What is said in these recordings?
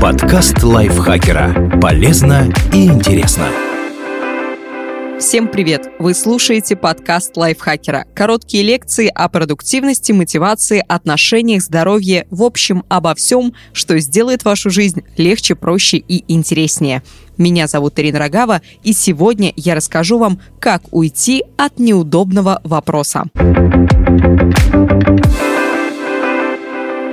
Подкаст лайфхакера. Полезно и интересно. Всем привет! Вы слушаете подкаст лайфхакера. Короткие лекции о продуктивности, мотивации, отношениях, здоровье, в общем, обо всем, что сделает вашу жизнь легче, проще и интереснее. Меня зовут Ирина Рогава, и сегодня я расскажу вам, как уйти от неудобного вопроса.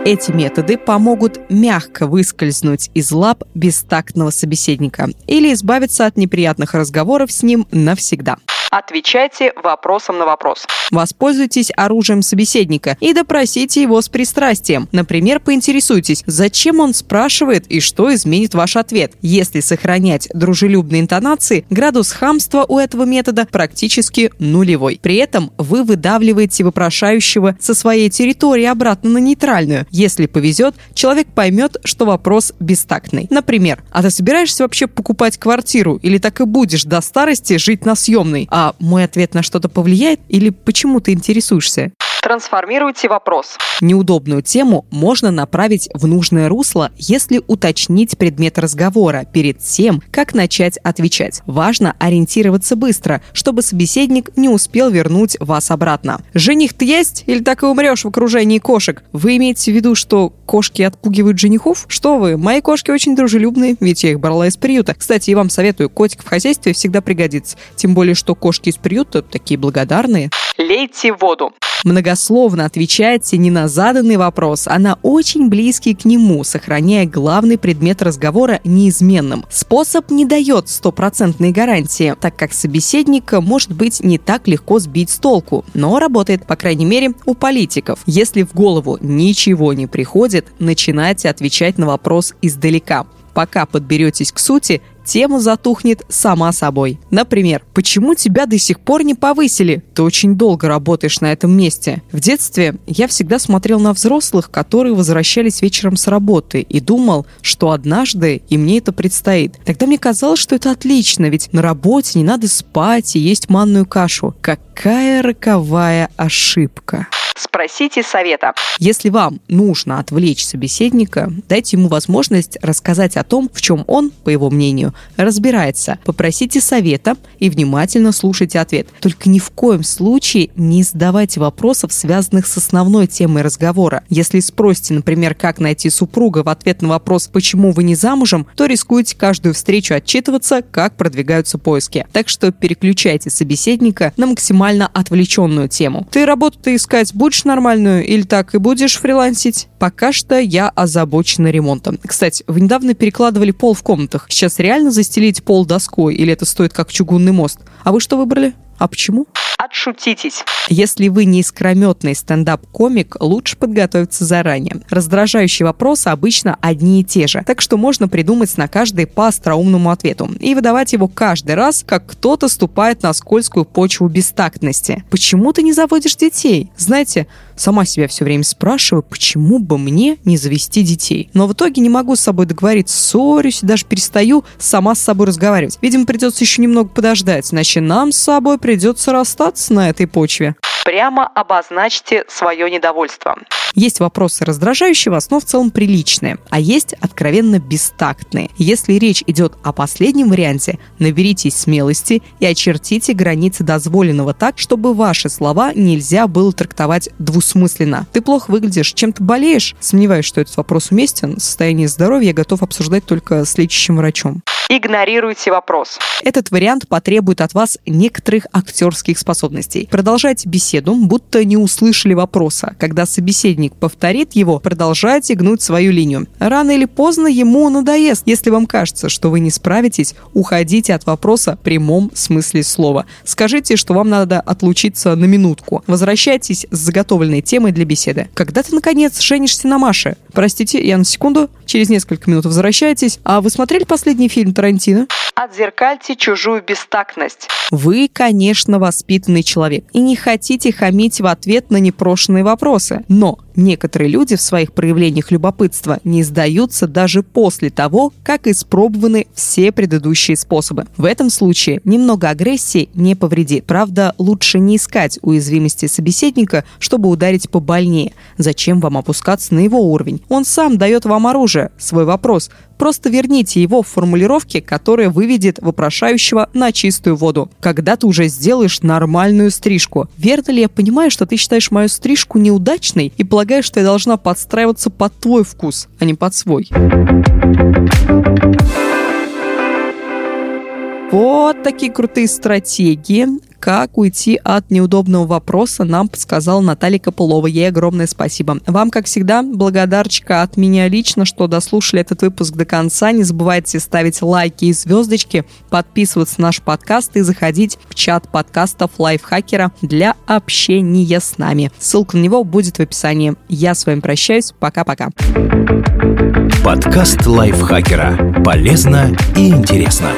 Эти методы помогут мягко выскользнуть из лап бестактного собеседника или избавиться от неприятных разговоров с ним навсегда. Отвечайте вопросом на вопрос. Воспользуйтесь оружием собеседника и допросите его с пристрастием. Например, поинтересуйтесь, зачем он спрашивает и что изменит ваш ответ. Если сохранять дружелюбные интонации, градус хамства у этого метода практически нулевой. При этом вы выдавливаете вопрошающего со своей территории обратно на нейтральную. Если повезет, человек поймет, что вопрос бестактный. Например, а ты собираешься вообще покупать квартиру или так и будешь до старости жить на съемной? А а мой ответ на что-то повлияет или почему ты интересуешься? Трансформируйте вопрос. Неудобную тему можно направить в нужное русло, если уточнить предмет разговора перед тем, как начать отвечать. Важно ориентироваться быстро, чтобы собеседник не успел вернуть вас обратно. Жених ты есть или так и умрешь в окружении кошек? Вы имеете в виду, что кошки отпугивают женихов? Что вы, мои кошки очень дружелюбные, ведь я их брала из приюта. Кстати, я вам советую, котик в хозяйстве всегда пригодится. Тем более, что кошки из приюта такие благодарные. Лейте воду многословно отвечаете не на заданный вопрос, а на очень близкий к нему, сохраняя главный предмет разговора неизменным. Способ не дает стопроцентной гарантии, так как собеседника может быть не так легко сбить с толку, но работает, по крайней мере, у политиков. Если в голову ничего не приходит, начинайте отвечать на вопрос издалека. Пока подберетесь к сути, тема затухнет сама собой. Например, почему тебя до сих пор не повысили? Ты очень долго работаешь на этом месте. В детстве я всегда смотрел на взрослых, которые возвращались вечером с работы и думал, что однажды и мне это предстоит. Тогда мне казалось, что это отлично, ведь на работе не надо спать и есть манную кашу. Какая роковая ошибка. Спросите совета. Если вам нужно отвлечь собеседника, дайте ему возможность рассказать о том, в чем он, по его мнению, разбирается. Попросите совета и внимательно слушайте ответ. Только ни в коем случае не задавайте вопросов, связанных с основной темой разговора. Если спросите, например, как найти супруга в ответ на вопрос «почему вы не замужем?», то рискуете каждую встречу отчитываться, как продвигаются поиски. Так что переключайте собеседника на максимально отвлеченную тему. Ты работу-то искать будешь нормальную или так и будешь фрилансить? Пока что я озабочена ремонтом. Кстати, вы недавно перекладывали пол в комнатах. Сейчас реально застелить пол доской или это стоит как чугунный мост? А вы что выбрали? А почему? Отшутитесь. Если вы не искрометный стендап-комик, лучше подготовиться заранее. Раздражающие вопросы обычно одни и те же, так что можно придумать на каждый по остроумному ответу и выдавать его каждый раз, как кто-то ступает на скользкую почву бестактности. Почему ты не заводишь детей? Знаете, сама себя все время спрашиваю, почему бы мне не завести детей. Но в итоге не могу с собой договориться, ссорюсь, даже перестаю сама с собой разговаривать. Видимо, придется еще немного подождать, иначе нам с собой придется расстаться на этой почве. Прямо обозначьте свое недовольство. Есть вопросы раздражающие вас, но в целом приличные, а есть откровенно бестактные. Если речь идет о последнем варианте, наберитесь смелости и очертите границы дозволенного так, чтобы ваши слова нельзя было трактовать двусмысленно. Ты плохо выглядишь, чем-то болеешь? Сомневаюсь, что этот вопрос уместен. Состояние здоровья я готов обсуждать только с лечащим врачом. Игнорируйте вопрос. Этот вариант потребует от вас некоторых актерских способностей. Продолжайте беседу, будто не услышали вопроса. Когда собеседник повторит его, продолжайте гнуть свою линию. Рано или поздно ему надоест. Если вам кажется, что вы не справитесь, уходите от вопроса в прямом смысле слова. Скажите, что вам надо отлучиться на минутку. Возвращайтесь с заготовленной темой для беседы. Когда ты, наконец, женишься на Маше? Простите, я на секунду. Через несколько минут возвращайтесь. А вы смотрели последний фильм Тарантино? Отзеркальте чужую бестактность. Вы, конечно, воспитанный человек и не хотите хамить в ответ на непрошенные вопросы. Но некоторые люди в своих проявлениях любопытства не сдаются даже после того, как испробованы все предыдущие способы. В этом случае немного агрессии не повредит. Правда, лучше не искать уязвимости собеседника, чтобы ударить побольнее. Зачем вам опускаться на его уровень? Он сам дает вам оружие, свой вопрос. Просто верните его в формулировке, которая выведет вопрошающего на чистую воду. Когда ты уже сделаешь нормальную стрижку? Верно ли я понимаю, что ты считаешь мою стрижку неудачной и полагаешь, что я должна подстраиваться под твой вкус, а не под свой? Вот такие крутые стратегии. Как уйти от неудобного вопроса, нам подсказала Наталья Копылова. Ей огромное спасибо. Вам, как всегда, благодарочка от меня лично, что дослушали этот выпуск до конца. Не забывайте ставить лайки и звездочки, подписываться на наш подкаст и заходить в чат подкастов Лайфхакера для общения с нами. Ссылка на него будет в описании. Я с вами прощаюсь. Пока-пока. Подкаст Лайфхакера. Полезно и интересно.